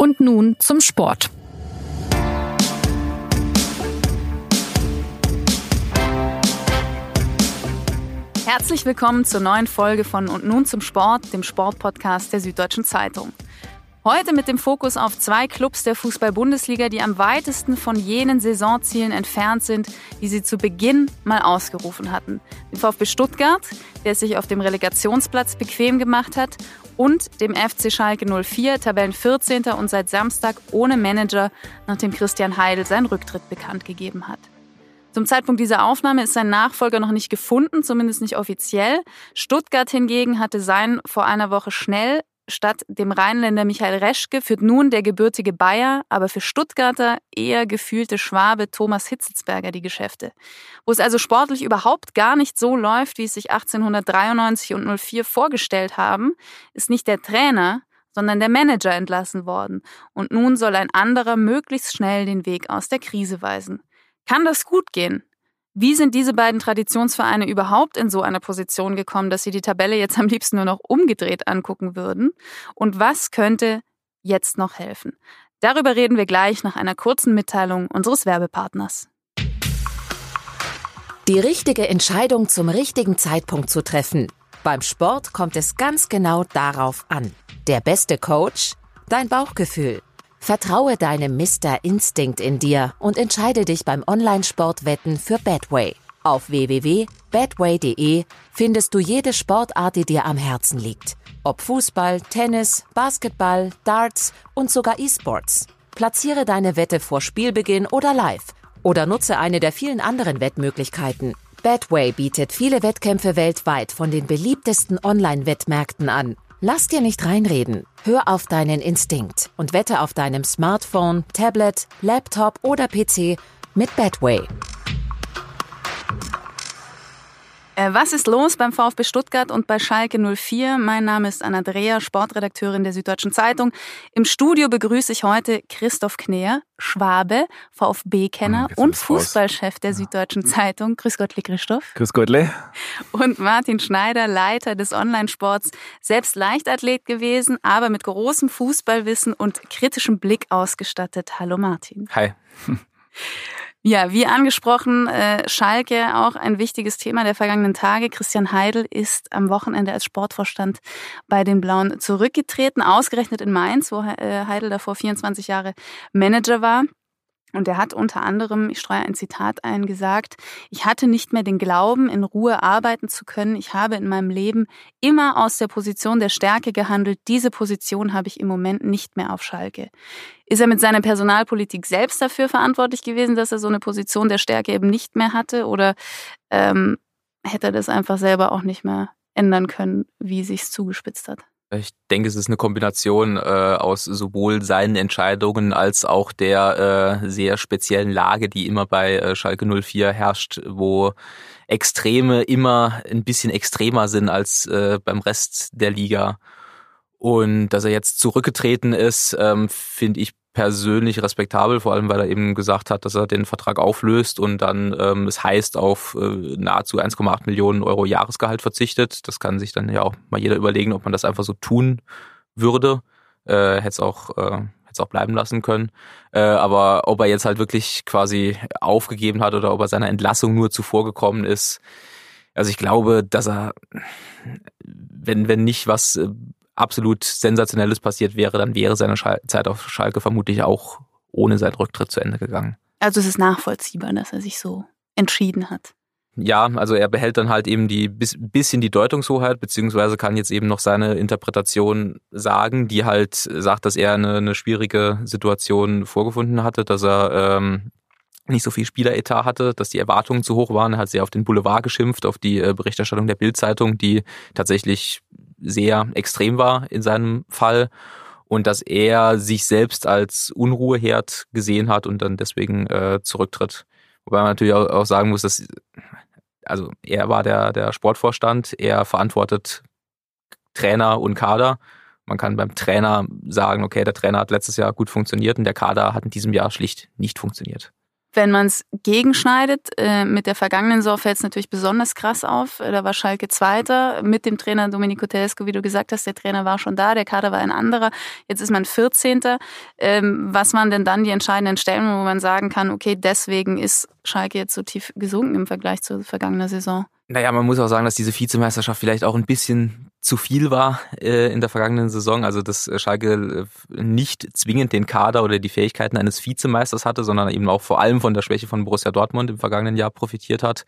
Und nun zum Sport. Herzlich willkommen zur neuen Folge von Und nun zum Sport, dem Sportpodcast der Süddeutschen Zeitung. Heute mit dem Fokus auf zwei Clubs der Fußball-Bundesliga, die am weitesten von jenen Saisonzielen entfernt sind, die sie zu Beginn mal ausgerufen hatten. Dem VfB Stuttgart, der es sich auf dem Relegationsplatz bequem gemacht hat, und dem FC Schalke 04, Tabellen 14. und seit Samstag ohne Manager, nachdem Christian Heidel seinen Rücktritt bekannt gegeben hat. Zum Zeitpunkt dieser Aufnahme ist sein Nachfolger noch nicht gefunden, zumindest nicht offiziell. Stuttgart hingegen hatte seinen vor einer Woche schnell Statt dem Rheinländer Michael Reschke führt nun der gebürtige Bayer, aber für Stuttgarter eher gefühlte Schwabe Thomas Hitzelsberger die Geschäfte. Wo es also sportlich überhaupt gar nicht so läuft, wie es sich 1893 und 04 vorgestellt haben, ist nicht der Trainer, sondern der Manager entlassen worden. Und nun soll ein anderer möglichst schnell den Weg aus der Krise weisen. Kann das gut gehen? Wie sind diese beiden Traditionsvereine überhaupt in so eine Position gekommen, dass sie die Tabelle jetzt am liebsten nur noch umgedreht angucken würden? Und was könnte jetzt noch helfen? Darüber reden wir gleich nach einer kurzen Mitteilung unseres Werbepartners. Die richtige Entscheidung zum richtigen Zeitpunkt zu treffen. Beim Sport kommt es ganz genau darauf an. Der beste Coach? Dein Bauchgefühl. Vertraue deinem Mr. Instinct in dir und entscheide dich beim Online-Sportwetten für Betway. Auf www.betway.de findest du jede Sportart, die dir am Herzen liegt. Ob Fußball, Tennis, Basketball, Darts und sogar E-Sports. Platziere deine Wette vor Spielbeginn oder live oder nutze eine der vielen anderen Wettmöglichkeiten. Betway bietet viele Wettkämpfe weltweit von den beliebtesten Online-Wettmärkten an Lass dir nicht reinreden. Hör auf deinen Instinkt und wette auf deinem Smartphone, Tablet, Laptop oder PC mit Betway. Was ist los beim VfB Stuttgart und bei Schalke 04? Mein Name ist Anna Dreher, Sportredakteurin der Süddeutschen Zeitung. Im Studio begrüße ich heute Christoph Kneer, Schwabe, VfB-Kenner hm, und Fußballchef der Süddeutschen Zeitung. Grüß Gottle, Christoph. Grüß Gottle. Und Martin Schneider, Leiter des Online-Sports, selbst Leichtathlet gewesen, aber mit großem Fußballwissen und kritischem Blick ausgestattet. Hallo Martin. Hi. Ja, wie angesprochen, äh, Schalke auch ein wichtiges Thema der vergangenen Tage. Christian Heidel ist am Wochenende als Sportvorstand bei den Blauen zurückgetreten, ausgerechnet in Mainz, wo äh, Heidel davor 24 Jahre Manager war. Und er hat unter anderem, ich streue ein Zitat ein, gesagt, ich hatte nicht mehr den Glauben, in Ruhe arbeiten zu können. Ich habe in meinem Leben immer aus der Position der Stärke gehandelt. Diese Position habe ich im Moment nicht mehr auf Schalke. Ist er mit seiner Personalpolitik selbst dafür verantwortlich gewesen, dass er so eine Position der Stärke eben nicht mehr hatte? Oder ähm, hätte er das einfach selber auch nicht mehr ändern können, wie sich's zugespitzt hat? Ich denke, es ist eine Kombination äh, aus sowohl seinen Entscheidungen als auch der äh, sehr speziellen Lage, die immer bei äh, Schalke 04 herrscht, wo Extreme immer ein bisschen extremer sind als äh, beim Rest der Liga. Und dass er jetzt zurückgetreten ist, ähm, finde ich persönlich respektabel, vor allem weil er eben gesagt hat, dass er den Vertrag auflöst und dann ähm, es heißt auf äh, nahezu 1,8 Millionen Euro Jahresgehalt verzichtet. Das kann sich dann ja auch mal jeder überlegen, ob man das einfach so tun würde. Äh, hätte es auch äh, auch bleiben lassen können. Äh, aber ob er jetzt halt wirklich quasi aufgegeben hat oder ob er seiner Entlassung nur zuvor gekommen ist, also ich glaube, dass er, wenn, wenn nicht was äh, absolut Sensationelles passiert wäre, dann wäre seine Zeit auf Schalke vermutlich auch ohne seinen Rücktritt zu Ende gegangen. Also es ist nachvollziehbar, dass er sich so entschieden hat. Ja, also er behält dann halt eben die bisschen die Deutungshoheit, beziehungsweise kann jetzt eben noch seine Interpretation sagen, die halt sagt, dass er eine, eine schwierige Situation vorgefunden hatte, dass er ähm, nicht so viel Spieleretat hatte, dass die Erwartungen zu hoch waren. Er hat sehr auf den Boulevard geschimpft, auf die äh, Berichterstattung der Bildzeitung, die tatsächlich sehr extrem war in seinem Fall und dass er sich selbst als Unruheherd gesehen hat und dann deswegen äh, zurücktritt. Wobei man natürlich auch, sagen muss, dass also er war der, der Sportvorstand, er verantwortet Trainer und Kader. Man kann beim Trainer sagen, okay, der Trainer hat letztes Jahr gut funktioniert und der Kader hat in diesem Jahr schlicht nicht funktioniert. Wenn man es gegenschneidet, äh, mit der vergangenen Saison fällt es natürlich besonders krass auf. Äh, da war Schalke Zweiter mit dem Trainer Domenico Tedesco, wie du gesagt hast. Der Trainer war schon da, der Kader war ein anderer. Jetzt ist man 14. Ähm, was waren denn dann die entscheidenden Stellen, wo man sagen kann, okay, deswegen ist Schalke jetzt so tief gesunken im Vergleich zur vergangenen Saison? Naja, man muss auch sagen, dass diese Vizemeisterschaft vielleicht auch ein bisschen zu viel war äh, in der vergangenen Saison. Also dass Schalke äh, nicht zwingend den Kader oder die Fähigkeiten eines Vizemeisters hatte, sondern eben auch vor allem von der Schwäche von Borussia Dortmund im vergangenen Jahr profitiert hat.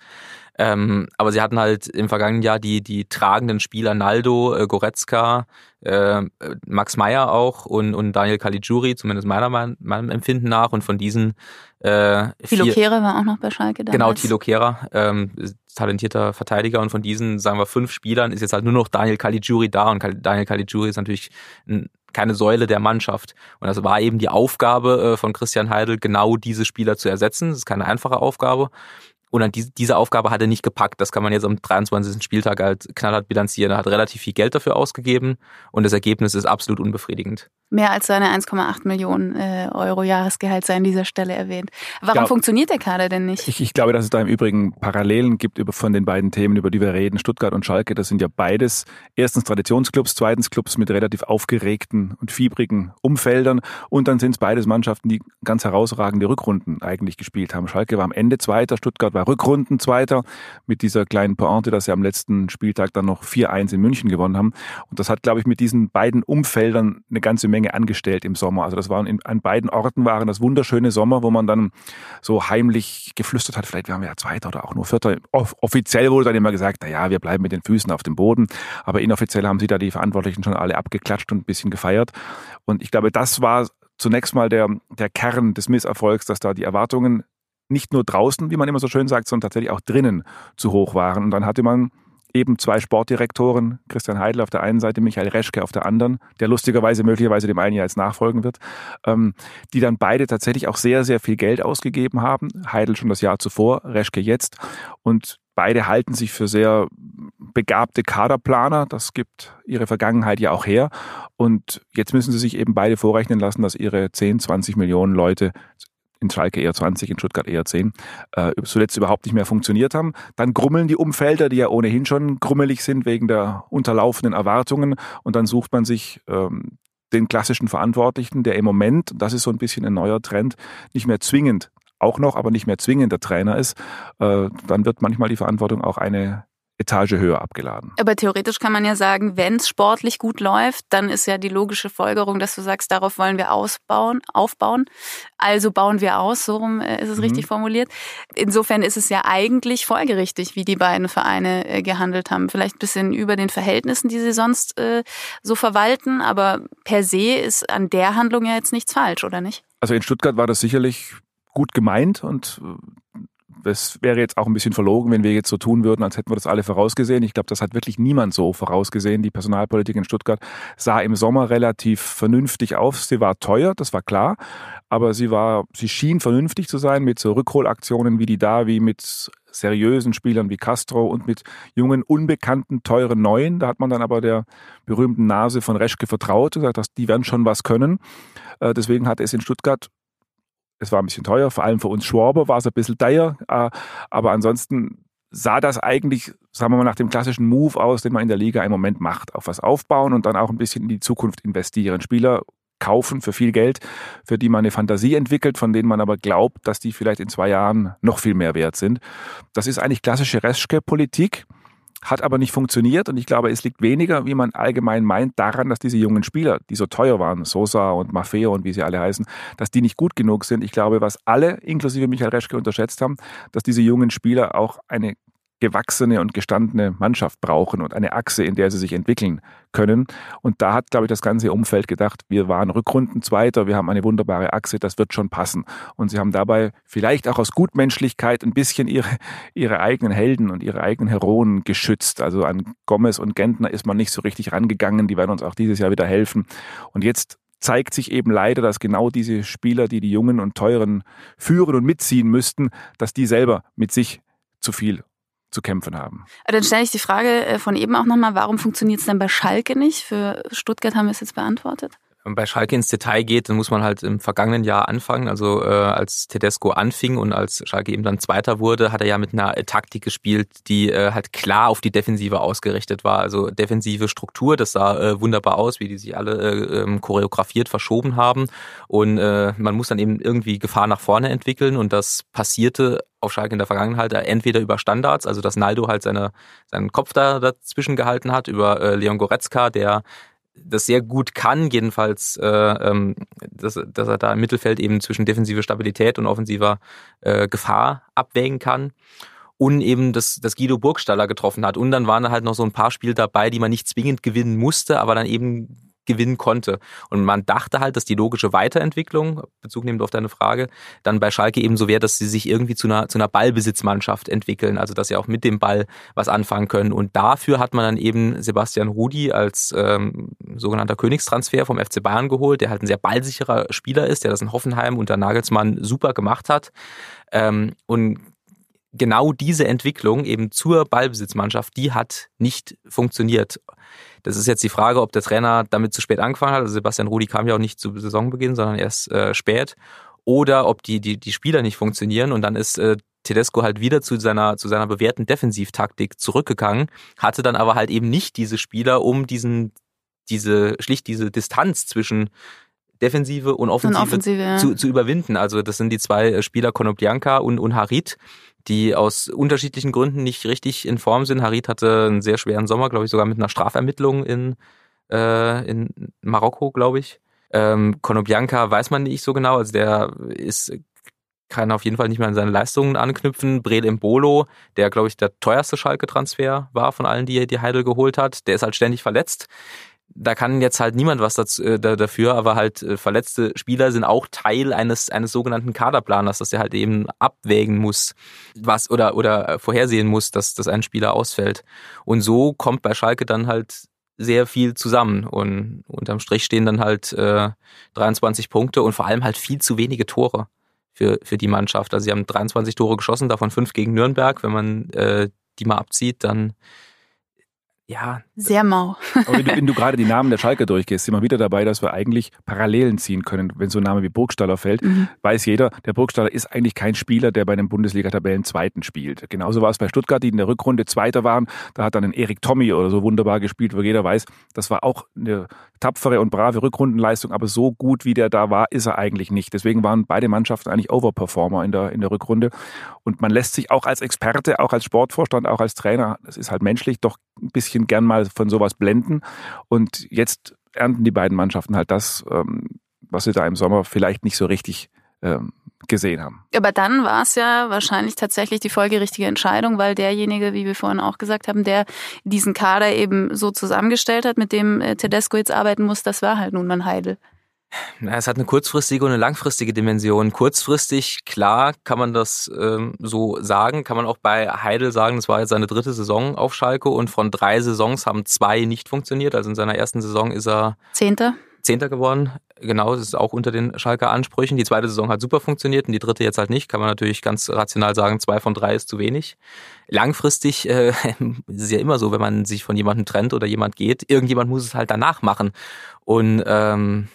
Ähm, aber sie hatten halt im vergangenen Jahr die, die tragenden Spieler Naldo, äh, Goretzka, äh, Max Meyer auch und, und Daniel Caligiuri, zumindest meiner meinem Empfinden nach. Und von diesen äh, Thilo Kehrer war auch noch bei Schalke damals. Genau, Thilo Kehrer, ähm, talentierter Verteidiger. Und von diesen, sagen wir, fünf Spielern ist jetzt halt nur noch Daniel Caligiuri da. Und Daniel Caligiuri ist natürlich ein keine Säule der Mannschaft. Und das war eben die Aufgabe äh, von Christian Heidel, genau diese Spieler zu ersetzen. Das ist keine einfache Aufgabe. Und an die, diese Aufgabe hat er nicht gepackt. Das kann man jetzt am 23. Spieltag halt knallhart bilanzieren. Er hat relativ viel Geld dafür ausgegeben und das Ergebnis ist absolut unbefriedigend mehr als seine 1,8 Millionen äh, Euro Jahresgehalt sei an dieser Stelle erwähnt. Warum glaub, funktioniert der Kader denn nicht? Ich, ich, glaube, dass es da im Übrigen Parallelen gibt über, von den beiden Themen, über die wir reden. Stuttgart und Schalke, das sind ja beides erstens Traditionsclubs, zweitens Clubs mit relativ aufgeregten und fiebrigen Umfeldern und dann sind es beides Mannschaften, die ganz herausragende Rückrunden eigentlich gespielt haben. Schalke war am Ende Zweiter, Stuttgart war Rückrunden Zweiter mit dieser kleinen Pointe, dass sie am letzten Spieltag dann noch 4-1 in München gewonnen haben. Und das hat, glaube ich, mit diesen beiden Umfeldern eine ganze Menge Menge angestellt im Sommer. Also das waren in, an beiden Orten waren das wunderschöne Sommer, wo man dann so heimlich geflüstert hat, vielleicht wären wir ja Zweiter oder auch nur Vierter. Offiziell wurde dann immer gesagt, na ja, wir bleiben mit den Füßen auf dem Boden. Aber inoffiziell haben sie da die Verantwortlichen schon alle abgeklatscht und ein bisschen gefeiert. Und ich glaube, das war zunächst mal der, der Kern des Misserfolgs, dass da die Erwartungen nicht nur draußen, wie man immer so schön sagt, sondern tatsächlich auch drinnen zu hoch waren. Und dann hatte man eben zwei Sportdirektoren, Christian Heidel auf der einen Seite, Michael Reschke auf der anderen, der lustigerweise möglicherweise dem einen Jahr jetzt nachfolgen wird, ähm, die dann beide tatsächlich auch sehr, sehr viel Geld ausgegeben haben. Heidel schon das Jahr zuvor, Reschke jetzt. Und beide halten sich für sehr begabte Kaderplaner. Das gibt ihre Vergangenheit ja auch her. Und jetzt müssen sie sich eben beide vorrechnen lassen, dass ihre 10, 20 Millionen Leute in Schalke eher 20, in Stuttgart eher 10, äh, zuletzt überhaupt nicht mehr funktioniert haben. Dann grummeln die Umfelder, die ja ohnehin schon grummelig sind wegen der unterlaufenden Erwartungen. Und dann sucht man sich ähm, den klassischen Verantwortlichen, der im Moment, das ist so ein bisschen ein neuer Trend, nicht mehr zwingend auch noch, aber nicht mehr zwingend der Trainer ist, äh, dann wird manchmal die Verantwortung auch eine Etage höher abgeladen. Aber theoretisch kann man ja sagen, wenn es sportlich gut läuft, dann ist ja die logische Folgerung, dass du sagst, darauf wollen wir ausbauen, aufbauen. Also bauen wir aus, so rum äh, ist es mhm. richtig formuliert. Insofern ist es ja eigentlich folgerichtig, wie die beiden Vereine äh, gehandelt haben. Vielleicht ein bisschen über den Verhältnissen, die sie sonst äh, so verwalten, aber per se ist an der Handlung ja jetzt nichts falsch, oder nicht? Also in Stuttgart war das sicherlich gut gemeint und es wäre jetzt auch ein bisschen verlogen, wenn wir jetzt so tun würden, als hätten wir das alle vorausgesehen. Ich glaube, das hat wirklich niemand so vorausgesehen. Die Personalpolitik in Stuttgart sah im Sommer relativ vernünftig auf. Sie war teuer, das war klar, aber sie war, sie schien vernünftig zu sein mit so Rückholaktionen wie die da, wie mit seriösen Spielern wie Castro und mit jungen, unbekannten, teuren Neuen. Da hat man dann aber der berühmten Nase von Reschke vertraut und gesagt, dass die werden schon was können. Äh, deswegen hat es in Stuttgart es war ein bisschen teuer, vor allem für uns Schwaber war es ein bisschen teuer, äh, aber ansonsten sah das eigentlich, sagen wir mal, nach dem klassischen Move aus, den man in der Liga im Moment macht. Auf was aufbauen und dann auch ein bisschen in die Zukunft investieren. Spieler kaufen für viel Geld, für die man eine Fantasie entwickelt, von denen man aber glaubt, dass die vielleicht in zwei Jahren noch viel mehr wert sind. Das ist eigentlich klassische Reschke-Politik hat aber nicht funktioniert und ich glaube, es liegt weniger, wie man allgemein meint, daran, dass diese jungen Spieler, die so teuer waren, Sosa und Maffeo und wie sie alle heißen, dass die nicht gut genug sind. Ich glaube, was alle, inklusive Michael Reschke, unterschätzt haben, dass diese jungen Spieler auch eine gewachsene und gestandene Mannschaft brauchen und eine Achse, in der sie sich entwickeln können. Und da hat, glaube ich, das ganze Umfeld gedacht, wir waren Rückrundenzweiter, wir haben eine wunderbare Achse, das wird schon passen. Und sie haben dabei vielleicht auch aus Gutmenschlichkeit ein bisschen ihre, ihre eigenen Helden und ihre eigenen Heroen geschützt. Also an Gomez und Gentner ist man nicht so richtig rangegangen, die werden uns auch dieses Jahr wieder helfen. Und jetzt zeigt sich eben leider, dass genau diese Spieler, die die Jungen und Teuren führen und mitziehen müssten, dass die selber mit sich zu viel zu kämpfen haben. Dann stelle ich die Frage äh, von eben auch nochmal, warum funktioniert es denn bei Schalke nicht? Für Stuttgart haben wir es jetzt beantwortet. Wenn man bei Schalke ins Detail geht, dann muss man halt im vergangenen Jahr anfangen. Also äh, als Tedesco anfing und als Schalke eben dann Zweiter wurde, hat er ja mit einer Taktik gespielt, die äh, halt klar auf die Defensive ausgerichtet war. Also defensive Struktur, das sah äh, wunderbar aus, wie die sich alle äh, ähm, choreografiert verschoben haben. Und äh, man muss dann eben irgendwie Gefahr nach vorne entwickeln und das passierte auf Schalke in der Vergangenheit entweder über Standards, also dass Naldo halt seine, seinen Kopf da dazwischen gehalten hat, über äh, Leon Goretzka, der das sehr gut kann, jedenfalls, äh, ähm, dass, dass er da im Mittelfeld eben zwischen defensiver Stabilität und offensiver äh, Gefahr abwägen kann. Und eben das, das Guido Burgstaller getroffen hat. Und dann waren da halt noch so ein paar Spiele dabei, die man nicht zwingend gewinnen musste, aber dann eben gewinnen konnte. Und man dachte halt, dass die logische Weiterentwicklung, Bezug nehmend auf deine Frage, dann bei Schalke eben so wäre, dass sie sich irgendwie zu einer, zu einer Ballbesitzmannschaft entwickeln, also dass sie auch mit dem Ball was anfangen können. Und dafür hat man dann eben Sebastian Rudi als ähm, sogenannter Königstransfer vom FC Bayern geholt, der halt ein sehr ballsicherer Spieler ist, der das in Hoffenheim unter Nagelsmann super gemacht hat. Ähm, und genau diese Entwicklung eben zur Ballbesitzmannschaft, die hat nicht funktioniert. Das ist jetzt die Frage, ob der Trainer damit zu spät angefangen hat. Also Sebastian Rudi kam ja auch nicht zu Saisonbeginn, sondern erst äh, spät. Oder ob die, die, die Spieler nicht funktionieren und dann ist äh, Tedesco halt wieder zu seiner, zu seiner bewährten Defensivtaktik zurückgegangen, hatte dann aber halt eben nicht diese Spieler, um diesen, diese, schlicht diese Distanz zwischen Defensive und Offensive, und Offensive ja. zu, zu überwinden. Also das sind die zwei äh, Spieler Konoplyanka und, und Harit, die aus unterschiedlichen Gründen nicht richtig in Form sind. Harit hatte einen sehr schweren Sommer, glaube ich, sogar mit einer Strafermittlung in, äh, in Marokko, glaube ich. Ähm, Konoplyanka weiß man nicht so genau, also der ist kann auf jeden Fall nicht mehr an seine Leistungen anknüpfen. Brel Bolo, der, glaube ich, der teuerste Schalke-Transfer war von allen, die, die Heidel geholt hat, der ist halt ständig verletzt da kann jetzt halt niemand was dazu, äh, dafür, aber halt äh, verletzte Spieler sind auch Teil eines eines sogenannten Kaderplaners, dass er halt eben abwägen muss, was oder oder vorhersehen muss, dass dass ein Spieler ausfällt. Und so kommt bei Schalke dann halt sehr viel zusammen und unterm Strich stehen dann halt äh, 23 Punkte und vor allem halt viel zu wenige Tore für für die Mannschaft. Also sie haben 23 Tore geschossen, davon fünf gegen Nürnberg. Wenn man äh, die mal abzieht, dann ja. Sehr mau. Aber wenn du, wenn du gerade die Namen der Schalke durchgehst, sind wir wieder dabei, dass wir eigentlich Parallelen ziehen können. Wenn so ein Name wie Burgstaller fällt, mhm. weiß jeder, der Burgstaller ist eigentlich kein Spieler, der bei einem Bundesliga-Tabellen Zweiten spielt. Genauso war es bei Stuttgart, die in der Rückrunde Zweiter waren. Da hat dann ein Erik Tommy oder so wunderbar gespielt, wo jeder weiß, das war auch eine tapfere und brave Rückrundenleistung, aber so gut wie der da war, ist er eigentlich nicht. Deswegen waren beide Mannschaften eigentlich Overperformer in der, in der Rückrunde. Und man lässt sich auch als Experte, auch als Sportvorstand, auch als Trainer, das ist halt menschlich, doch ein bisschen gern mal von sowas blenden. Und jetzt ernten die beiden Mannschaften halt das, ähm, was sie da im Sommer vielleicht nicht so richtig ähm, gesehen haben. Aber dann war es ja wahrscheinlich tatsächlich die folgerichtige Entscheidung, weil derjenige, wie wir vorhin auch gesagt haben, der diesen Kader eben so zusammengestellt hat, mit dem äh, Tedesco jetzt arbeiten muss, das war halt nun mal Heidel. Na, es hat eine kurzfristige und eine langfristige Dimension. Kurzfristig, klar, kann man das ähm, so sagen. Kann man auch bei Heidel sagen, es war jetzt seine dritte Saison auf Schalke und von drei Saisons haben zwei nicht funktioniert. Also in seiner ersten Saison ist er Zehnter. Zehnter geworden. Genau, das ist auch unter den Schalker Ansprüchen. Die zweite Saison hat super funktioniert und die dritte jetzt halt nicht. Kann man natürlich ganz rational sagen, zwei von drei ist zu wenig. Langfristig äh, ist es ja immer so, wenn man sich von jemandem trennt oder jemand geht, irgendjemand muss es halt danach machen. Und ähm,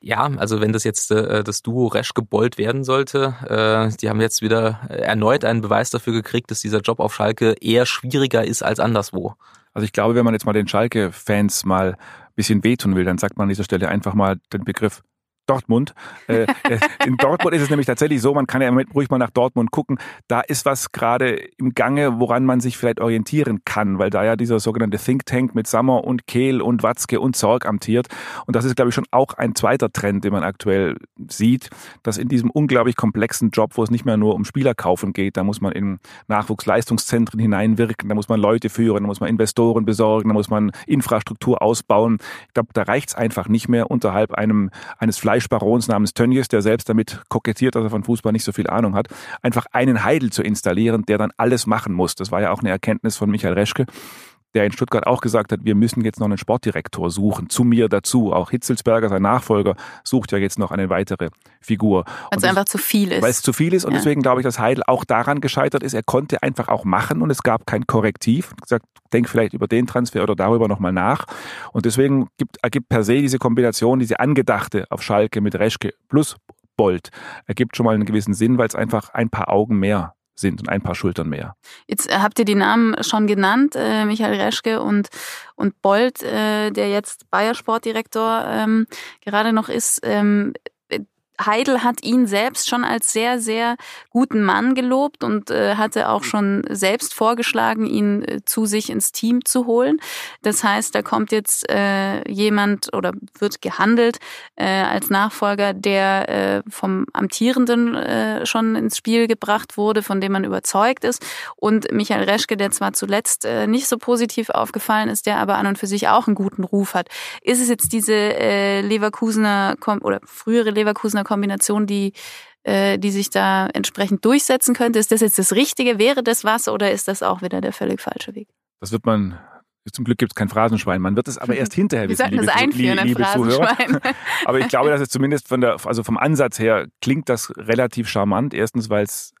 ja, also wenn das jetzt äh, das Duo Resch gebollt werden sollte, äh, die haben jetzt wieder erneut einen Beweis dafür gekriegt, dass dieser Job auf Schalke eher schwieriger ist als anderswo. Also ich glaube, wenn man jetzt mal den Schalke-Fans mal bisschen wehtun will, dann sagt man an dieser Stelle einfach mal den Begriff Dortmund. Äh, äh, in Dortmund ist es nämlich tatsächlich so, man kann ja ruhig mal nach Dortmund gucken. Da ist was gerade im Gange, woran man sich vielleicht orientieren kann, weil da ja dieser sogenannte Think Tank mit Sammer und Kehl und Watzke und Zorg amtiert. Und das ist, glaube ich, schon auch ein zweiter Trend, den man aktuell sieht, dass in diesem unglaublich komplexen Job, wo es nicht mehr nur um Spielerkaufen geht, da muss man in Nachwuchsleistungszentren hineinwirken, da muss man Leute führen, da muss man Investoren besorgen, da muss man Infrastruktur ausbauen. Ich glaube, da reicht es einfach nicht mehr unterhalb einem, eines Fleisch Fleischbarons namens Tönnies, der selbst damit kokettiert, dass er von Fußball nicht so viel Ahnung hat, einfach einen Heidel zu installieren, der dann alles machen muss. Das war ja auch eine Erkenntnis von Michael Reschke der in Stuttgart auch gesagt hat, wir müssen jetzt noch einen Sportdirektor suchen, zu mir dazu. Auch Hitzelsberger, sein Nachfolger, sucht ja jetzt noch eine weitere Figur. Weil es einfach zu viel ist. Weil es zu viel ist und ja. deswegen glaube ich, dass Heidel auch daran gescheitert ist. Er konnte einfach auch machen und es gab kein Korrektiv. Er gesagt, denk vielleicht über den Transfer oder darüber nochmal nach. Und deswegen gibt, ergibt per se diese Kombination, diese angedachte auf Schalke mit Reschke plus Bolt, ergibt schon mal einen gewissen Sinn, weil es einfach ein paar Augen mehr sind und ein paar Schultern mehr. Jetzt äh, habt ihr die Namen schon genannt, äh, Michael Reschke und, und Bolt, äh, der jetzt Bayer Sportdirektor ähm, gerade noch ist. Ähm, Heidel hat ihn selbst schon als sehr, sehr guten Mann gelobt und äh, hatte auch schon selbst vorgeschlagen, ihn äh, zu sich ins Team zu holen. Das heißt, da kommt jetzt äh, jemand oder wird gehandelt äh, als Nachfolger, der äh, vom Amtierenden äh, schon ins Spiel gebracht wurde, von dem man überzeugt ist. Und Michael Reschke, der zwar zuletzt nicht so positiv aufgefallen ist, der aber an und für sich auch einen guten Ruf hat. Ist es jetzt diese Leverkusener oder frühere Leverkusener Kombination, die, äh, die sich da entsprechend durchsetzen könnte. Ist das jetzt das Richtige? Wäre das was oder ist das auch wieder der völlig falsche Weg? Das wird man zum Glück gibt es kein Phrasenschwein. Man wird es aber erst hinterher wissen, liebe, das einführen, liebe Zuhörer. Aber ich glaube, dass es zumindest von der, also vom Ansatz her klingt das relativ charmant. Erstens, weil es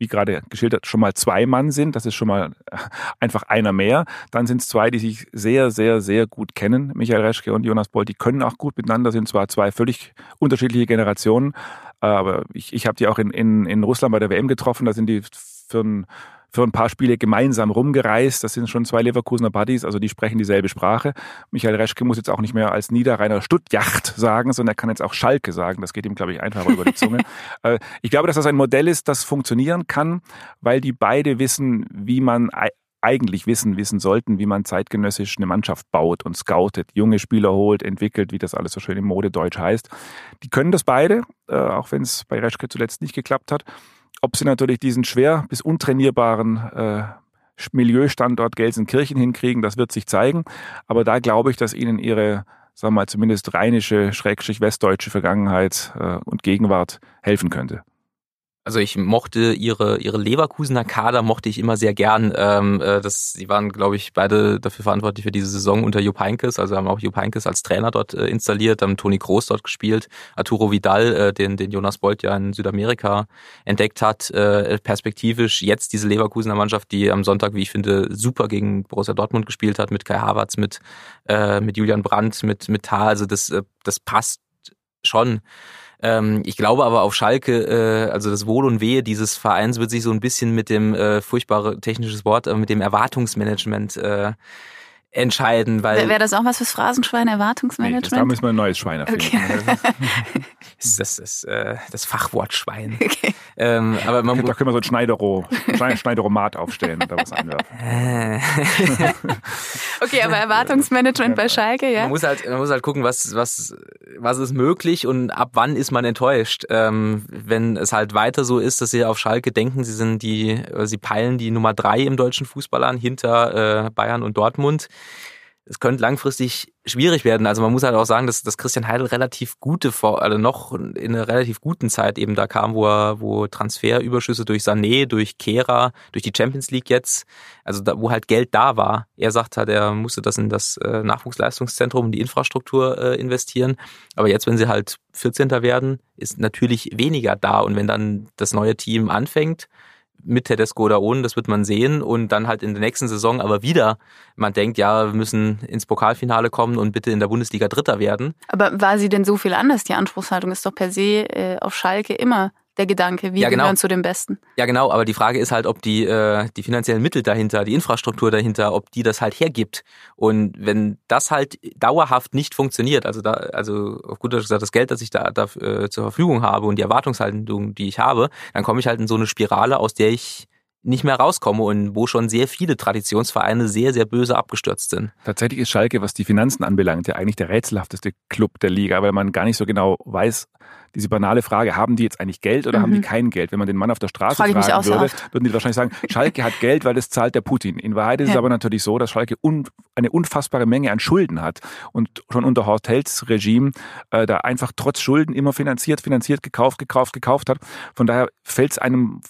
wie gerade geschildert, schon mal zwei Mann sind. Das ist schon mal einfach einer mehr. Dann sind es zwei, die sich sehr, sehr, sehr gut kennen. Michael Reschke und Jonas Boll, die können auch gut miteinander, sind zwar zwei völlig unterschiedliche Generationen, aber ich, ich habe die auch in, in, in Russland bei der WM getroffen. Da sind die für ein für ein paar Spiele gemeinsam rumgereist. Das sind schon zwei Leverkusener Buddies, also die sprechen dieselbe Sprache. Michael Reschke muss jetzt auch nicht mehr als Niederrheiner Stuttjacht sagen, sondern er kann jetzt auch Schalke sagen. Das geht ihm, glaube ich, einfacher über die Zunge. Äh, ich glaube, dass das ein Modell ist, das funktionieren kann, weil die beide wissen, wie man eigentlich wissen, wissen sollten, wie man zeitgenössisch eine Mannschaft baut und scoutet, junge Spieler holt, entwickelt, wie das alles so schön im Modedeutsch heißt. Die können das beide, äh, auch wenn es bei Reschke zuletzt nicht geklappt hat. Ob sie natürlich diesen schwer bis untrainierbaren äh, Milieustandort Gelsenkirchen hinkriegen, das wird sich zeigen. Aber da glaube ich, dass ihnen ihre, sagen wir mal, zumindest rheinische, schrägstrich westdeutsche Vergangenheit äh, und Gegenwart helfen könnte. Also ich mochte ihre ihre Leverkusener Kader mochte ich immer sehr gern. Ähm, äh, das, sie waren, glaube ich, beide dafür verantwortlich für diese Saison unter Jupp Heynckes. Also haben auch Jupp Heynckes als Trainer dort äh, installiert, haben Toni Kroos dort gespielt, Arturo Vidal, äh, den den Jonas Bolt ja in Südamerika entdeckt hat, äh, perspektivisch jetzt diese Leverkusener Mannschaft, die am Sonntag, wie ich finde, super gegen Borussia Dortmund gespielt hat, mit Kai Havertz, mit äh, mit Julian Brandt, mit mit Tal. Also das äh, das passt schon. Ähm, ich glaube aber auf Schalke, äh, also das Wohl und Wehe dieses Vereins wird sich so ein bisschen mit dem äh, furchtbare technisches Wort, äh, mit dem Erwartungsmanagement äh, entscheiden, weil. Wäre das auch was fürs Phrasenschwein, Erwartungsmanagement? Nee, da müssen wir ein neues Schwein erfinden. Okay. das ist äh, das Fachwort Schwein. Okay. Ähm, aber man da können wir so ein Schneidero, Schneideromat aufstellen und da was einwerfen. okay, aber Erwartungsmanagement bei Schalke, ja? Man muss halt, man muss halt gucken, was, was, was ist möglich und ab wann ist man enttäuscht. Ähm, wenn es halt weiter so ist, dass sie auf Schalke denken, sie sind die, sie peilen die Nummer drei im deutschen Fußball an, hinter äh, Bayern und Dortmund es könnte langfristig schwierig werden. Also man muss halt auch sagen, dass, dass Christian Heidel relativ gute, also noch in einer relativ guten Zeit eben da kam, wo er, wo Transferüberschüsse durch Sané, durch Kehra, durch die Champions League jetzt, also da, wo halt Geld da war. Er sagt halt, er musste das in das äh, Nachwuchsleistungszentrum und die Infrastruktur äh, investieren. Aber jetzt, wenn sie halt 14. werden, ist natürlich weniger da. Und wenn dann das neue Team anfängt, mit Tedesco oder ohne, das wird man sehen. Und dann halt in der nächsten Saison aber wieder, man denkt, ja, wir müssen ins Pokalfinale kommen und bitte in der Bundesliga Dritter werden. Aber war sie denn so viel anders? Die Anspruchshaltung ist doch per se äh, auf Schalke immer der Gedanke, wir ja, genau. gehören zu den Besten. Ja, genau, aber die Frage ist halt, ob die, äh, die finanziellen Mittel dahinter, die Infrastruktur dahinter, ob die das halt hergibt. Und wenn das halt dauerhaft nicht funktioniert, also da, also auf gut Deutsch gesagt, das Geld, das ich da, da äh, zur Verfügung habe und die Erwartungshaltung, die ich habe, dann komme ich halt in so eine Spirale, aus der ich nicht mehr rauskomme und wo schon sehr viele Traditionsvereine sehr, sehr böse abgestürzt sind. Tatsächlich ist Schalke, was die Finanzen anbelangt, ja eigentlich der rätselhafteste Club der Liga, weil man gar nicht so genau weiß, diese banale Frage, haben die jetzt eigentlich Geld oder mhm. haben die mhm. kein Geld? Wenn man den Mann auf der Straße Frage fragen würde, so würden die wahrscheinlich sagen, Schalke hat Geld, weil das zahlt der Putin. In Wahrheit ist ja. es aber natürlich so, dass Schalke un eine unfassbare Menge an Schulden hat und schon unter Horst Hells Regime äh, da einfach trotz Schulden immer finanziert, finanziert, gekauft, gekauft, gekauft hat. Von daher fällt es einem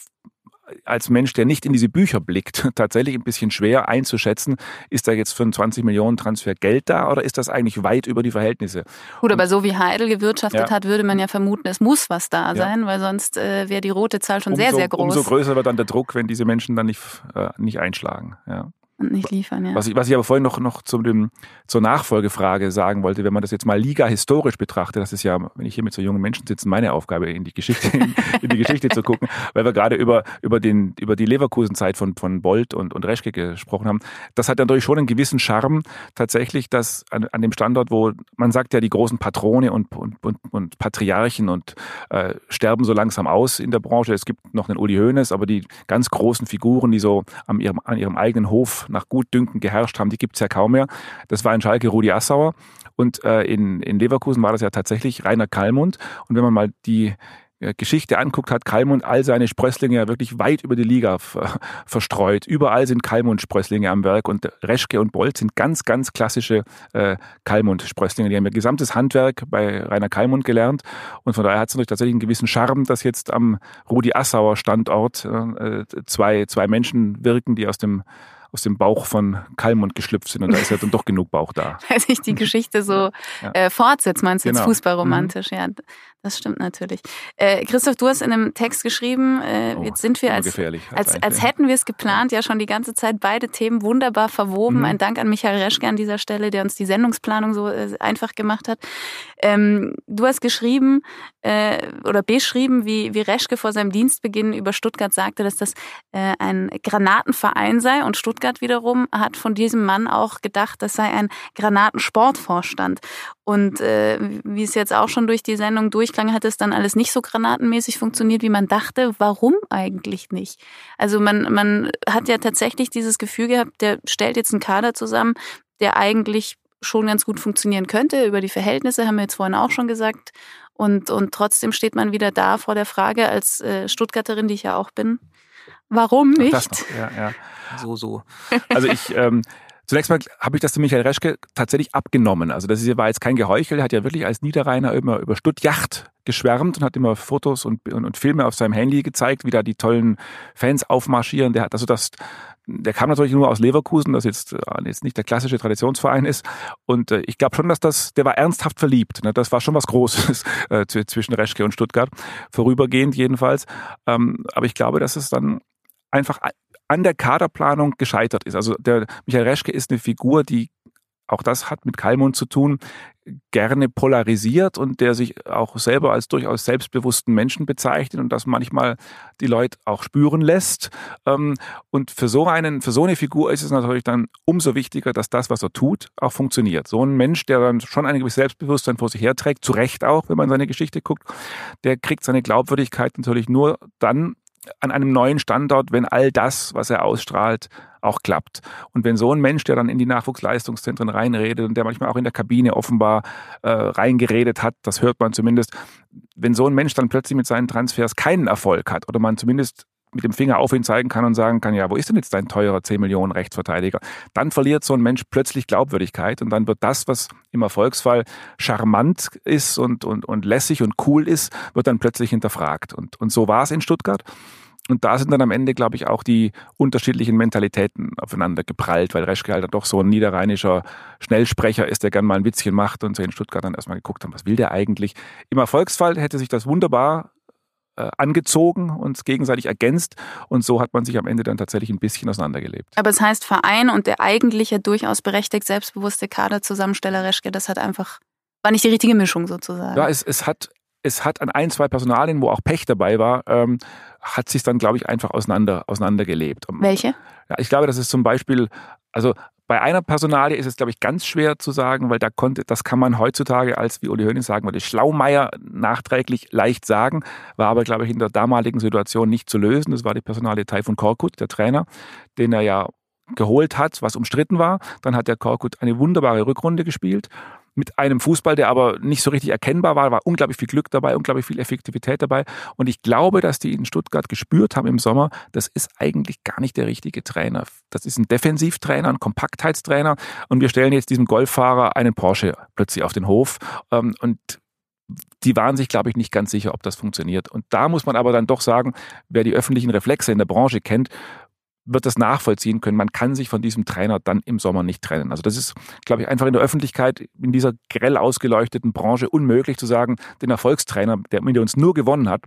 als Mensch, der nicht in diese Bücher blickt, tatsächlich ein bisschen schwer einzuschätzen, ist da jetzt für einen 20 Millionen Transfer Geld da oder ist das eigentlich weit über die Verhältnisse? Gut, aber so wie Heidel gewirtschaftet ja. hat, würde man ja vermuten, es muss was da sein, ja. weil sonst äh, wäre die rote Zahl schon umso, sehr, sehr groß. Umso größer wird dann der Druck, wenn diese Menschen dann nicht, äh, nicht einschlagen. Ja und nicht liefern. Ja. Was, ich, was ich aber vorhin noch, noch zu dem, zur Nachfolgefrage sagen wollte, wenn man das jetzt mal Liga historisch betrachtet, das ist ja, wenn ich hier mit so jungen Menschen sitze, meine Aufgabe, in die Geschichte, in, in die Geschichte zu gucken, weil wir gerade über, über, den, über die Leverkusen-Zeit von, von Bolt und, und Reschke gesprochen haben. Das hat natürlich schon einen gewissen Charme, tatsächlich, dass an, an dem Standort, wo man sagt ja, die großen Patrone und, und, und, und Patriarchen und äh, sterben so langsam aus in der Branche. Es gibt noch einen Uli Hoeneß, aber die ganz großen Figuren, die so an ihrem, an ihrem eigenen Hof nach Gutdünken geherrscht haben, die gibt es ja kaum mehr. Das war in Schalke Rudi Assauer und äh, in, in Leverkusen war das ja tatsächlich Rainer Kallmund. Und wenn man mal die äh, Geschichte anguckt, hat Kalmund all seine Sprösslinge ja wirklich weit über die Liga verstreut. Überall sind Kalmund-Sprösslinge am Werk und Reschke und Bolt sind ganz, ganz klassische äh, Kalmund-Sprösslinge. Die haben ihr gesamtes Handwerk bei Rainer Kalmund gelernt und von daher hat es natürlich tatsächlich einen gewissen Charme, dass jetzt am Rudi Assauer Standort äh, zwei, zwei Menschen wirken, die aus dem aus dem Bauch von Kalmund geschlüpft sind und da ist ja dann doch genug Bauch da. Weil sich die Geschichte so ja. äh, fortsetzt, meinst du genau. jetzt fußballromantisch, mhm. ja. Das stimmt natürlich. Äh, Christoph, du hast in einem Text geschrieben, äh, oh, jetzt sind wir als, als, als hätten wir es geplant, ja schon die ganze Zeit beide Themen wunderbar verwoben. Mhm. Ein Dank an Michael Reschke an dieser Stelle, der uns die Sendungsplanung so äh, einfach gemacht hat. Ähm, du hast geschrieben äh, oder beschrieben, wie, wie Reschke vor seinem Dienstbeginn über Stuttgart sagte, dass das äh, ein Granatenverein sei und Stuttgart wiederum hat von diesem Mann auch gedacht, das sei ein Granatensportvorstand. Und äh, wie es jetzt auch schon durch die Sendung durchklang, hat es dann alles nicht so granatenmäßig funktioniert, wie man dachte. Warum eigentlich nicht? Also man, man hat ja tatsächlich dieses Gefühl gehabt, der stellt jetzt einen Kader zusammen, der eigentlich schon ganz gut funktionieren könnte. Über die Verhältnisse haben wir jetzt vorhin auch schon gesagt. Und, und trotzdem steht man wieder da vor der Frage, als äh, Stuttgarterin, die ich ja auch bin, warum nicht? Das noch, ja, ja. So, so. Also ich, ähm, Zunächst mal habe ich das zu Michael Reschke tatsächlich abgenommen. Also das war jetzt kein Geheuchel. Er hat ja wirklich als Niederrheiner immer über Stuttjacht geschwärmt und hat immer Fotos und, und, und, Filme auf seinem Handy gezeigt, wie da die tollen Fans aufmarschieren. Der hat also das, der kam natürlich nur aus Leverkusen, das jetzt, äh, jetzt nicht der klassische Traditionsverein ist. Und äh, ich glaube schon, dass das, der war ernsthaft verliebt. Ne? Das war schon was Großes äh, zwischen Reschke und Stuttgart, vorübergehend jedenfalls. Ähm, aber ich glaube, dass es dann einfach an der Kaderplanung gescheitert ist. Also der Michael Reschke ist eine Figur, die auch das hat mit Kalmund zu tun, gerne polarisiert und der sich auch selber als durchaus selbstbewussten Menschen bezeichnet und das manchmal die Leute auch spüren lässt. Ähm, und für so einen, für so eine Figur ist es natürlich dann umso wichtiger, dass das, was er tut, auch funktioniert. So ein Mensch, der dann schon ein gewisses Selbstbewusstsein vor sich herträgt, zu Recht auch, wenn man seine Geschichte guckt, der kriegt seine Glaubwürdigkeit natürlich nur dann an einem neuen Standort, wenn all das, was er ausstrahlt, auch klappt. Und wenn so ein Mensch, der dann in die Nachwuchsleistungszentren reinredet und der manchmal auch in der Kabine offenbar äh, reingeredet hat, das hört man zumindest, wenn so ein Mensch dann plötzlich mit seinen Transfers keinen Erfolg hat oder man zumindest mit dem Finger auf ihn zeigen kann und sagen kann, ja, wo ist denn jetzt dein teurer 10 Millionen Rechtsverteidiger? Dann verliert so ein Mensch plötzlich Glaubwürdigkeit und dann wird das, was im Erfolgsfall charmant ist und, und, und lässig und cool ist, wird dann plötzlich hinterfragt. Und, und so war es in Stuttgart. Und da sind dann am Ende, glaube ich, auch die unterschiedlichen Mentalitäten aufeinander geprallt, weil Reschke halt doch so ein niederrheinischer Schnellsprecher ist, der gern mal ein Witzchen macht und so in Stuttgart dann erstmal geguckt haben, was will der eigentlich? Im Erfolgsfall hätte sich das wunderbar angezogen und gegenseitig ergänzt. Und so hat man sich am Ende dann tatsächlich ein bisschen auseinandergelebt. Aber es das heißt, Verein und der eigentliche durchaus berechtigt selbstbewusste Kaderzusammensteller Reschke, das hat einfach, war nicht die richtige Mischung sozusagen. Ja, es, es hat es hat an ein, zwei Personalien, wo auch Pech dabei war, ähm, hat sich dann, glaube ich, einfach auseinander, auseinandergelebt. Welche? Ja, ich glaube, das ist zum Beispiel, also bei einer Personalie ist es, glaube ich, ganz schwer zu sagen, weil da konnte, das kann man heutzutage als, wie Uli Hoeneß sagen würde, Schlaumeier nachträglich leicht sagen, war aber, glaube ich, in der damaligen Situation nicht zu lösen. Das war die Personalie von Korkut, der Trainer, den er ja geholt hat, was umstritten war. Dann hat der Korkut eine wunderbare Rückrunde gespielt mit einem Fußball, der aber nicht so richtig erkennbar war. War unglaublich viel Glück dabei, unglaublich viel Effektivität dabei. Und ich glaube, dass die in Stuttgart gespürt haben im Sommer, das ist eigentlich gar nicht der richtige Trainer. Das ist ein Defensivtrainer, ein Kompaktheitstrainer. Und wir stellen jetzt diesem Golffahrer einen Porsche plötzlich auf den Hof. Ähm, und die waren sich, glaube ich, nicht ganz sicher, ob das funktioniert. Und da muss man aber dann doch sagen, wer die öffentlichen Reflexe in der Branche kennt, wird das nachvollziehen können. Man kann sich von diesem Trainer dann im Sommer nicht trennen. Also das ist, glaube ich, einfach in der Öffentlichkeit, in dieser grell ausgeleuchteten Branche unmöglich zu sagen, den Erfolgstrainer, der mit uns nur gewonnen hat,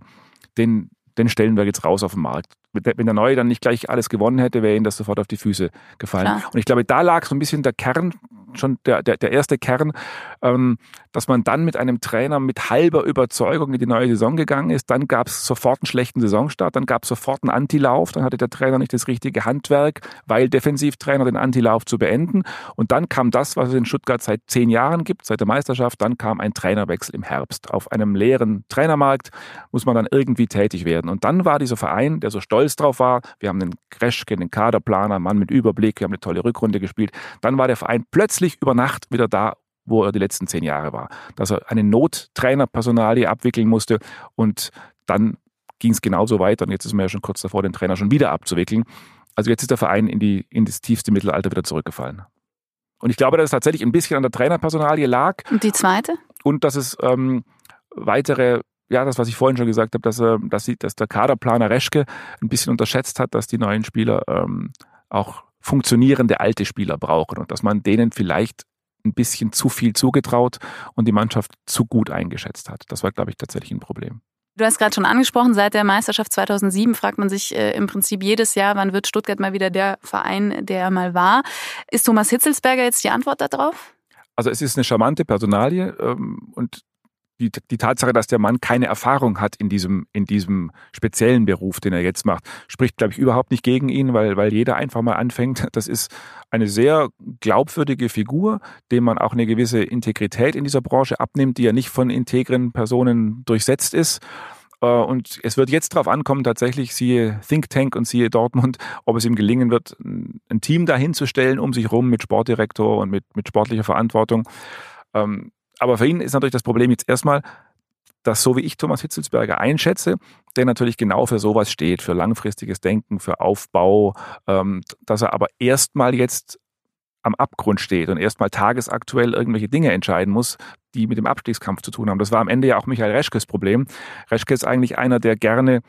den, den stellen wir jetzt raus auf den Markt. Wenn der Neue dann nicht gleich alles gewonnen hätte, wäre ihm das sofort auf die Füße gefallen. Klar. Und ich glaube, da lag so ein bisschen der Kern schon der, der, der erste Kern, ähm, dass man dann mit einem Trainer mit halber Überzeugung in die neue Saison gegangen ist. Dann gab es sofort einen schlechten Saisonstart, dann gab es sofort einen Antilauf, dann hatte der Trainer nicht das richtige Handwerk, weil Defensivtrainer den Antilauf zu beenden. Und dann kam das, was es in Stuttgart seit zehn Jahren gibt, seit der Meisterschaft, dann kam ein Trainerwechsel im Herbst. Auf einem leeren Trainermarkt muss man dann irgendwie tätig werden. Und dann war dieser Verein, der so stolz drauf war, wir haben den Kreschke, den Kaderplaner, Mann mit Überblick, wir haben eine tolle Rückrunde gespielt, dann war der Verein plötzlich über Nacht wieder da, wo er die letzten zehn Jahre war. Dass er eine Nottrainerpersonalie abwickeln musste und dann ging es genauso weiter und jetzt ist man ja schon kurz davor, den Trainer schon wieder abzuwickeln. Also jetzt ist der Verein in, die, in das tiefste Mittelalter wieder zurückgefallen. Und ich glaube, dass es tatsächlich ein bisschen an der Trainerpersonalie lag. Und die zweite? Und dass es ähm, weitere, ja, das, was ich vorhin schon gesagt habe, dass, äh, dass, sie, dass der Kaderplaner Reschke ein bisschen unterschätzt hat, dass die neuen Spieler ähm, auch funktionierende alte Spieler brauchen und dass man denen vielleicht ein bisschen zu viel zugetraut und die Mannschaft zu gut eingeschätzt hat. Das war, glaube ich, tatsächlich ein Problem. Du hast gerade schon angesprochen, seit der Meisterschaft 2007 fragt man sich äh, im Prinzip jedes Jahr, wann wird Stuttgart mal wieder der Verein, der er mal war. Ist Thomas Hitzelsberger jetzt die Antwort darauf? Also es ist eine charmante Personalie ähm, und die, die Tatsache, dass der Mann keine Erfahrung hat in diesem, in diesem speziellen Beruf, den er jetzt macht, spricht, glaube ich, überhaupt nicht gegen ihn, weil, weil jeder einfach mal anfängt. Das ist eine sehr glaubwürdige Figur, dem man auch eine gewisse Integrität in dieser Branche abnimmt, die ja nicht von integren Personen durchsetzt ist. Äh, und es wird jetzt darauf ankommen, tatsächlich, siehe Think Tank und siehe Dortmund, ob es ihm gelingen wird, ein Team dahin zu stellen, um sich rum mit Sportdirektor und mit, mit sportlicher Verantwortung. Ähm, aber für ihn ist natürlich das Problem jetzt erstmal, dass so wie ich Thomas Hitzelsberger einschätze, der natürlich genau für sowas steht, für langfristiges Denken, für Aufbau, ähm, dass er aber erstmal jetzt am Abgrund steht und erstmal tagesaktuell irgendwelche Dinge entscheiden muss, die mit dem Abstiegskampf zu tun haben. Das war am Ende ja auch Michael Reschkes Problem. Reschke ist eigentlich einer, der gerne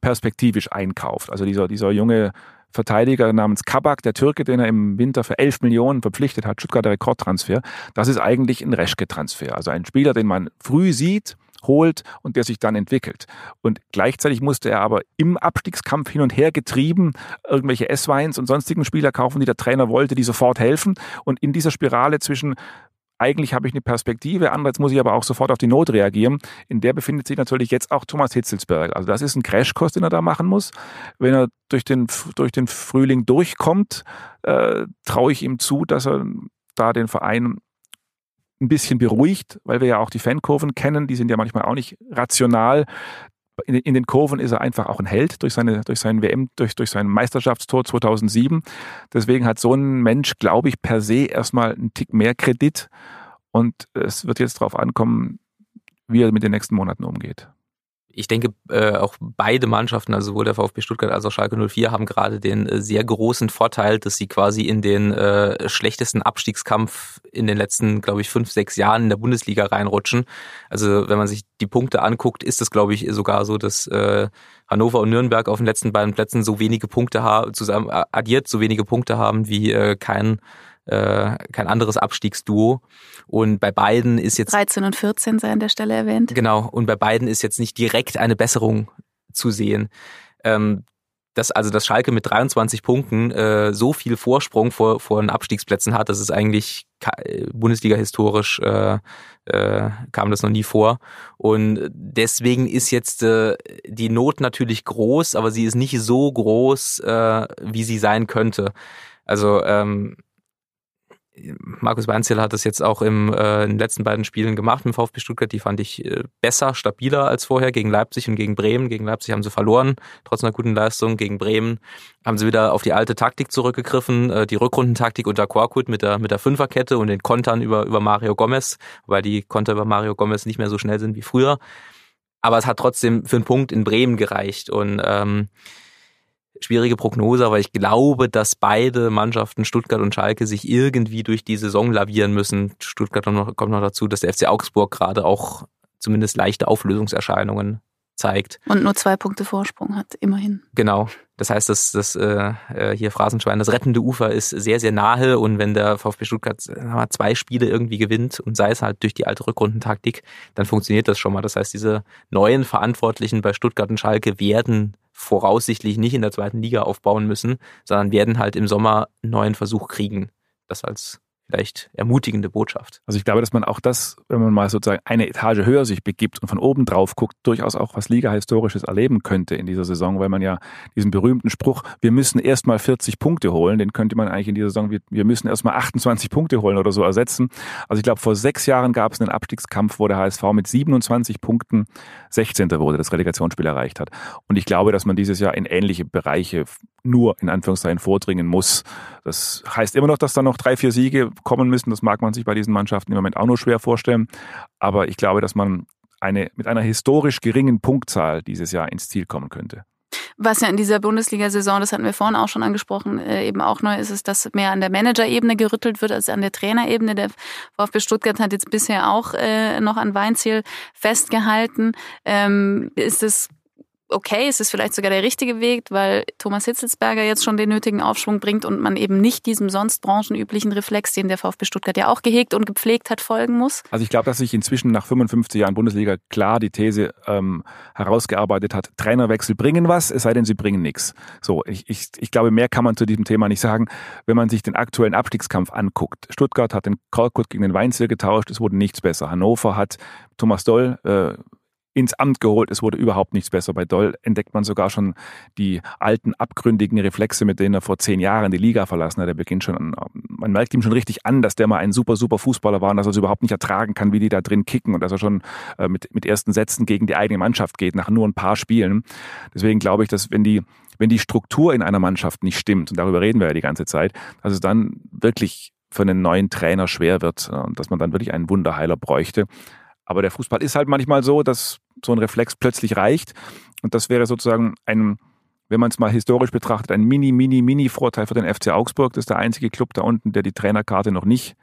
perspektivisch einkauft. Also dieser, dieser junge Verteidiger namens Kabak, der Türke, den er im Winter für 11 Millionen verpflichtet hat, Stuttgarter Rekordtransfer, das ist eigentlich ein Reschke-Transfer. Also ein Spieler, den man früh sieht, holt und der sich dann entwickelt. Und gleichzeitig musste er aber im Abstiegskampf hin und her getrieben irgendwelche S-Weins und sonstigen Spieler kaufen, die der Trainer wollte, die sofort helfen. Und in dieser Spirale zwischen eigentlich habe ich eine Perspektive, andererseits muss ich aber auch sofort auf die Not reagieren. In der befindet sich natürlich jetzt auch Thomas Hitzelsberg. Also das ist ein Crashkurs, den er da machen muss. Wenn er durch den, durch den Frühling durchkommt, äh, traue ich ihm zu, dass er da den Verein ein bisschen beruhigt, weil wir ja auch die Fankurven kennen, die sind ja manchmal auch nicht rational. In, in, den Kurven ist er einfach auch ein Held durch seine durch seinen WM durch durch sein Meisterschaftstor 2007. Deswegen hat so ein Mensch, glaube ich, per se erstmal einen Tick mehr Kredit und es wird jetzt darauf ankommen, wie er mit den nächsten Monaten umgeht ich denke, äh, auch beide Mannschaften, also sowohl der VfB Stuttgart als auch Schalke 04, haben gerade den äh, sehr großen Vorteil, dass sie quasi in den äh, schlechtesten Abstiegskampf in den letzten, glaube ich, fünf, sechs Jahren in der Bundesliga reinrutschen. Also wenn man sich die Punkte anguckt, ist es, glaube ich, sogar so, dass äh, Hannover und Nürnberg auf den letzten beiden Plätzen so wenige Punkte haben, zusammen addiert so wenige Punkte haben wie äh, kein äh, kein anderes Abstiegsduo. Und bei beiden ist jetzt. 13 und 14 sei an der Stelle erwähnt. Genau. Und bei beiden ist jetzt nicht direkt eine Besserung zu sehen. Ähm, dass also das Schalke mit 23 Punkten äh, so viel Vorsprung vor, vor den Abstiegsplätzen hat, das ist eigentlich Bundesliga historisch äh, äh, kam das noch nie vor. Und deswegen ist jetzt äh, die Not natürlich groß, aber sie ist nicht so groß, äh, wie sie sein könnte. Also ähm, Markus Weinzel hat das jetzt auch im, äh, in den letzten beiden Spielen gemacht mit VfB Stuttgart. Die fand ich äh, besser, stabiler als vorher gegen Leipzig und gegen Bremen. Gegen Leipzig haben sie verloren, trotz einer guten Leistung. Gegen Bremen haben sie wieder auf die alte Taktik zurückgegriffen, äh, die Rückrundentaktik unter Korkut mit der, mit der Fünferkette und den Kontern über, über Mario Gomez, weil die Konter über Mario Gomez nicht mehr so schnell sind wie früher. Aber es hat trotzdem für einen Punkt in Bremen gereicht und ähm, schwierige Prognose, aber ich glaube, dass beide Mannschaften, Stuttgart und Schalke, sich irgendwie durch die Saison lavieren müssen. Stuttgart kommt noch dazu, dass der FC Augsburg gerade auch zumindest leichte Auflösungserscheinungen zeigt. Und nur zwei Punkte Vorsprung hat, immerhin. Genau. Das heißt, das, das äh, äh, hier Phrasenschwein, das rettende Ufer ist sehr, sehr nahe und wenn der VfB Stuttgart mal, zwei Spiele irgendwie gewinnt und sei es halt durch die alte Rückrundentaktik, dann funktioniert das schon mal. Das heißt, diese neuen Verantwortlichen bei Stuttgart und Schalke werden voraussichtlich nicht in der zweiten Liga aufbauen müssen, sondern werden halt im Sommer einen neuen Versuch kriegen. Das als vielleicht ermutigende Botschaft. Also ich glaube, dass man auch das, wenn man mal sozusagen eine Etage höher sich begibt und von oben drauf guckt, durchaus auch was Liga-Historisches erleben könnte in dieser Saison, weil man ja diesen berühmten Spruch, wir müssen erstmal 40 Punkte holen, den könnte man eigentlich in dieser Saison, wir müssen erstmal 28 Punkte holen oder so ersetzen. Also ich glaube, vor sechs Jahren gab es einen Abstiegskampf, wo der HSV mit 27 Punkten 16. wurde, das Relegationsspiel erreicht hat. Und ich glaube, dass man dieses Jahr in ähnliche Bereiche nur in Anführungszeichen vordringen muss. Das heißt immer noch, dass da noch drei, vier Siege kommen müssen. Das mag man sich bei diesen Mannschaften im Moment auch nur schwer vorstellen. Aber ich glaube, dass man eine, mit einer historisch geringen Punktzahl dieses Jahr ins Ziel kommen könnte. Was ja in dieser Bundesliga-Saison, das hatten wir vorhin auch schon angesprochen, äh, eben auch neu ist, ist, dass mehr an der Managerebene gerüttelt wird als an der Trainerebene. Der VfB Stuttgart hat jetzt bisher auch äh, noch an Weinziel festgehalten. Ähm, ist es okay, es ist vielleicht sogar der richtige Weg, weil Thomas Hitzelsberger jetzt schon den nötigen Aufschwung bringt und man eben nicht diesem sonst branchenüblichen Reflex, den der VfB Stuttgart ja auch gehegt und gepflegt hat, folgen muss? Also ich glaube, dass sich inzwischen nach 55 Jahren Bundesliga klar die These ähm, herausgearbeitet hat, Trainerwechsel bringen was, es sei denn, sie bringen nichts. So, ich, ich, ich glaube, mehr kann man zu diesem Thema nicht sagen. Wenn man sich den aktuellen Abstiegskampf anguckt, Stuttgart hat den Korkut gegen den Weinziel getauscht, es wurde nichts besser. Hannover hat Thomas Doll äh, ins Amt geholt. Es wurde überhaupt nichts besser. Bei Doll entdeckt man sogar schon die alten, abgründigen Reflexe, mit denen er vor zehn Jahren die Liga verlassen hat. Er beginnt schon, man merkt ihm schon richtig an, dass der mal ein super, super Fußballer war und dass er es überhaupt nicht ertragen kann, wie die da drin kicken und dass er schon äh, mit, mit ersten Sätzen gegen die eigene Mannschaft geht, nach nur ein paar Spielen. Deswegen glaube ich, dass wenn die, wenn die Struktur in einer Mannschaft nicht stimmt, und darüber reden wir ja die ganze Zeit, dass es dann wirklich für einen neuen Trainer schwer wird äh, und dass man dann wirklich einen Wunderheiler bräuchte. Aber der Fußball ist halt manchmal so, dass so ein Reflex plötzlich reicht. Und das wäre sozusagen ein, wenn man es mal historisch betrachtet, ein mini, mini, mini Vorteil für den FC Augsburg. Das ist der einzige Club da unten, der die Trainerkarte noch nicht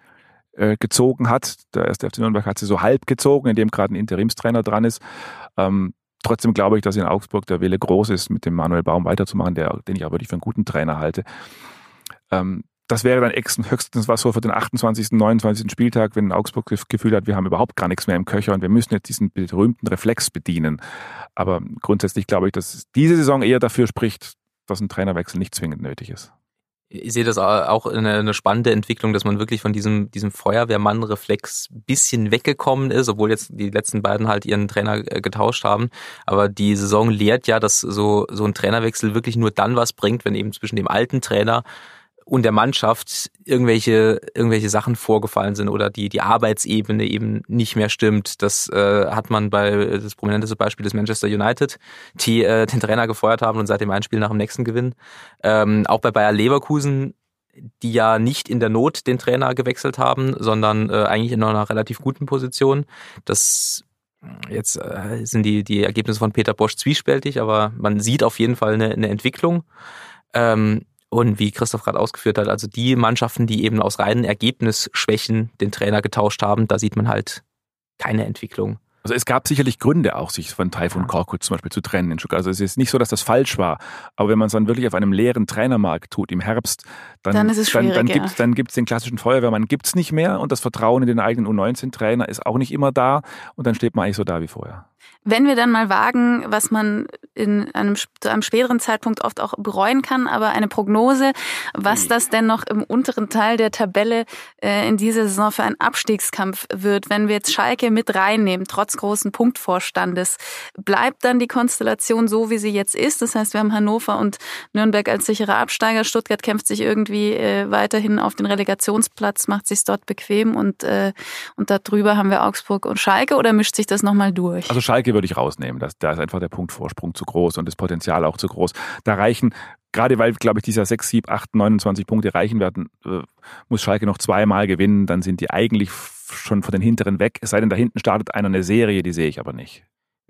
äh, gezogen hat. Der erste FC Nürnberg hat sie so halb gezogen, indem gerade ein Interimstrainer dran ist. Ähm, trotzdem glaube ich, dass in Augsburg der Wille groß ist, mit dem Manuel Baum weiterzumachen, der, den ich auch wirklich für einen guten Trainer halte. Ähm, das wäre dann höchstens was so für den 28., 29. Spieltag, wenn Augsburg das Gefühl hat, wir haben überhaupt gar nichts mehr im Köcher und wir müssen jetzt diesen berühmten Reflex bedienen. Aber grundsätzlich glaube ich, dass diese Saison eher dafür spricht, dass ein Trainerwechsel nicht zwingend nötig ist. Ich sehe das auch eine, eine spannende Entwicklung, dass man wirklich von diesem, diesem Feuerwehrmann-Reflex bisschen weggekommen ist, obwohl jetzt die letzten beiden halt ihren Trainer äh, getauscht haben. Aber die Saison lehrt ja, dass so, so ein Trainerwechsel wirklich nur dann was bringt, wenn eben zwischen dem alten Trainer und der Mannschaft irgendwelche irgendwelche Sachen vorgefallen sind oder die die Arbeitsebene eben nicht mehr stimmt. Das äh, hat man bei das prominenteste Beispiel des Manchester United, die äh, den Trainer gefeuert haben und seitdem ein Spiel nach dem nächsten gewinnen. Ähm, auch bei Bayer Leverkusen die ja nicht in der Not den Trainer gewechselt haben, sondern äh, eigentlich in einer relativ guten Position. Das jetzt äh, sind die die Ergebnisse von Peter Bosch zwiespältig, aber man sieht auf jeden Fall eine, eine Entwicklung. Ähm, und wie Christoph gerade ausgeführt hat, also die Mannschaften, die eben aus reinen Ergebnisschwächen den Trainer getauscht haben, da sieht man halt keine Entwicklung. Also es gab sicherlich Gründe auch, sich von Taifun Korkut zum Beispiel zu trennen in Stuttgart. Also es ist nicht so, dass das falsch war. Aber wenn man es dann wirklich auf einem leeren Trainermarkt tut im Herbst, dann, dann, ist es dann, dann ja. gibt dann gibt's den klassischen Feuerwehrmann gibt's nicht mehr und das Vertrauen in den eigenen U19-Trainer ist auch nicht immer da und dann steht man eigentlich so da wie vorher. Wenn wir dann mal wagen, was man in einem, zu einem späteren Zeitpunkt oft auch bereuen kann, aber eine Prognose, was das denn noch im unteren Teil der Tabelle äh, in dieser Saison für ein Abstiegskampf wird, wenn wir jetzt Schalke mit reinnehmen, trotz großen Punktvorstandes, bleibt dann die Konstellation so, wie sie jetzt ist? Das heißt, wir haben Hannover und Nürnberg als sichere Absteiger, Stuttgart kämpft sich irgendwie äh, weiterhin auf den Relegationsplatz, macht sich dort bequem und, äh, und darüber haben wir Augsburg und Schalke oder mischt sich das nochmal durch? Also Schalke würde ich rausnehmen. Das, da ist einfach der Punktvorsprung zu groß und das Potenzial auch zu groß. Da reichen, gerade weil, glaube ich, dieser 6, 7, 8, 29 Punkte reichen werden, äh, muss Schalke noch zweimal gewinnen, dann sind die eigentlich schon von den hinteren weg. Es sei denn, da hinten startet einer eine Serie, die sehe ich aber nicht.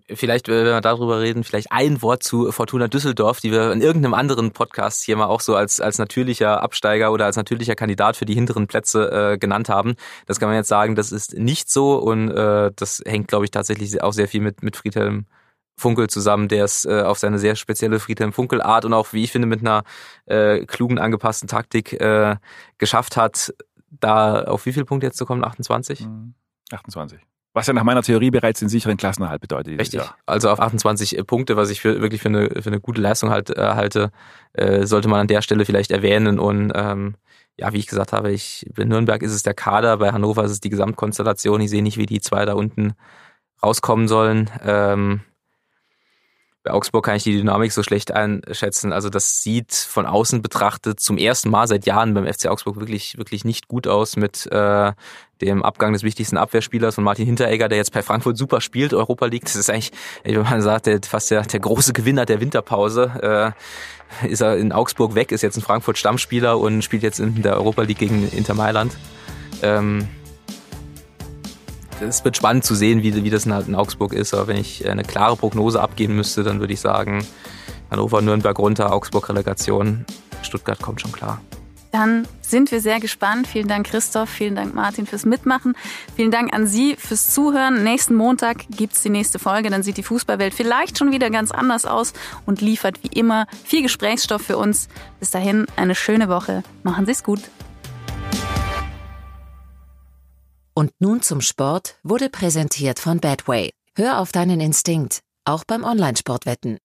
Vielleicht, wenn wir darüber reden, vielleicht ein Wort zu Fortuna Düsseldorf, die wir in irgendeinem anderen Podcast hier mal auch so als, als natürlicher Absteiger oder als natürlicher Kandidat für die hinteren Plätze äh, genannt haben. Das kann man jetzt sagen, das ist nicht so und äh, das hängt, glaube ich, tatsächlich auch sehr viel mit, mit Friedhelm Funkel zusammen, der es äh, auf seine sehr spezielle Friedhelm Funkel Art und auch, wie ich finde, mit einer äh, klugen, angepassten Taktik äh, geschafft hat, da auf wie viele Punkte jetzt zu kommen? 28? 28. Was ja nach meiner Theorie bereits den sicheren Klassenerhalt bedeutet. Richtig. Jahr. Also auf 28 äh, Punkte, was ich für, wirklich für eine, für eine gute Leistung halt äh, halte, äh, sollte man an der Stelle vielleicht erwähnen. Und ähm, ja, wie ich gesagt habe, ich, bei Nürnberg ist es der Kader, bei Hannover ist es die Gesamtkonstellation. Ich sehe nicht, wie die zwei da unten rauskommen sollen. Ähm, bei Augsburg kann ich die Dynamik so schlecht einschätzen. Also das sieht von außen betrachtet zum ersten Mal seit Jahren beim FC Augsburg wirklich, wirklich nicht gut aus mit äh, dem Abgang des wichtigsten Abwehrspielers von Martin Hinteregger, der jetzt bei Frankfurt super spielt, Europa League. Das ist eigentlich, wenn man sagt, der, fast der, der große Gewinner der Winterpause. Äh, ist er in Augsburg weg, ist jetzt ein Frankfurt Stammspieler und spielt jetzt in der Europa League gegen Inter Mailand. Ähm, es wird spannend zu sehen, wie, wie das in Augsburg ist. Aber wenn ich eine klare Prognose abgeben müsste, dann würde ich sagen, Hannover, Nürnberg runter, Augsburg Relegation, Stuttgart kommt schon klar. Dann sind wir sehr gespannt. Vielen Dank, Christoph. Vielen Dank, Martin, fürs Mitmachen. Vielen Dank an Sie fürs Zuhören. Nächsten Montag gibt es die nächste Folge. Dann sieht die Fußballwelt vielleicht schon wieder ganz anders aus und liefert wie immer viel Gesprächsstoff für uns. Bis dahin eine schöne Woche. Machen Sie es gut. Und nun zum Sport wurde präsentiert von Badway. Hör auf deinen Instinkt, auch beim Online-Sportwetten.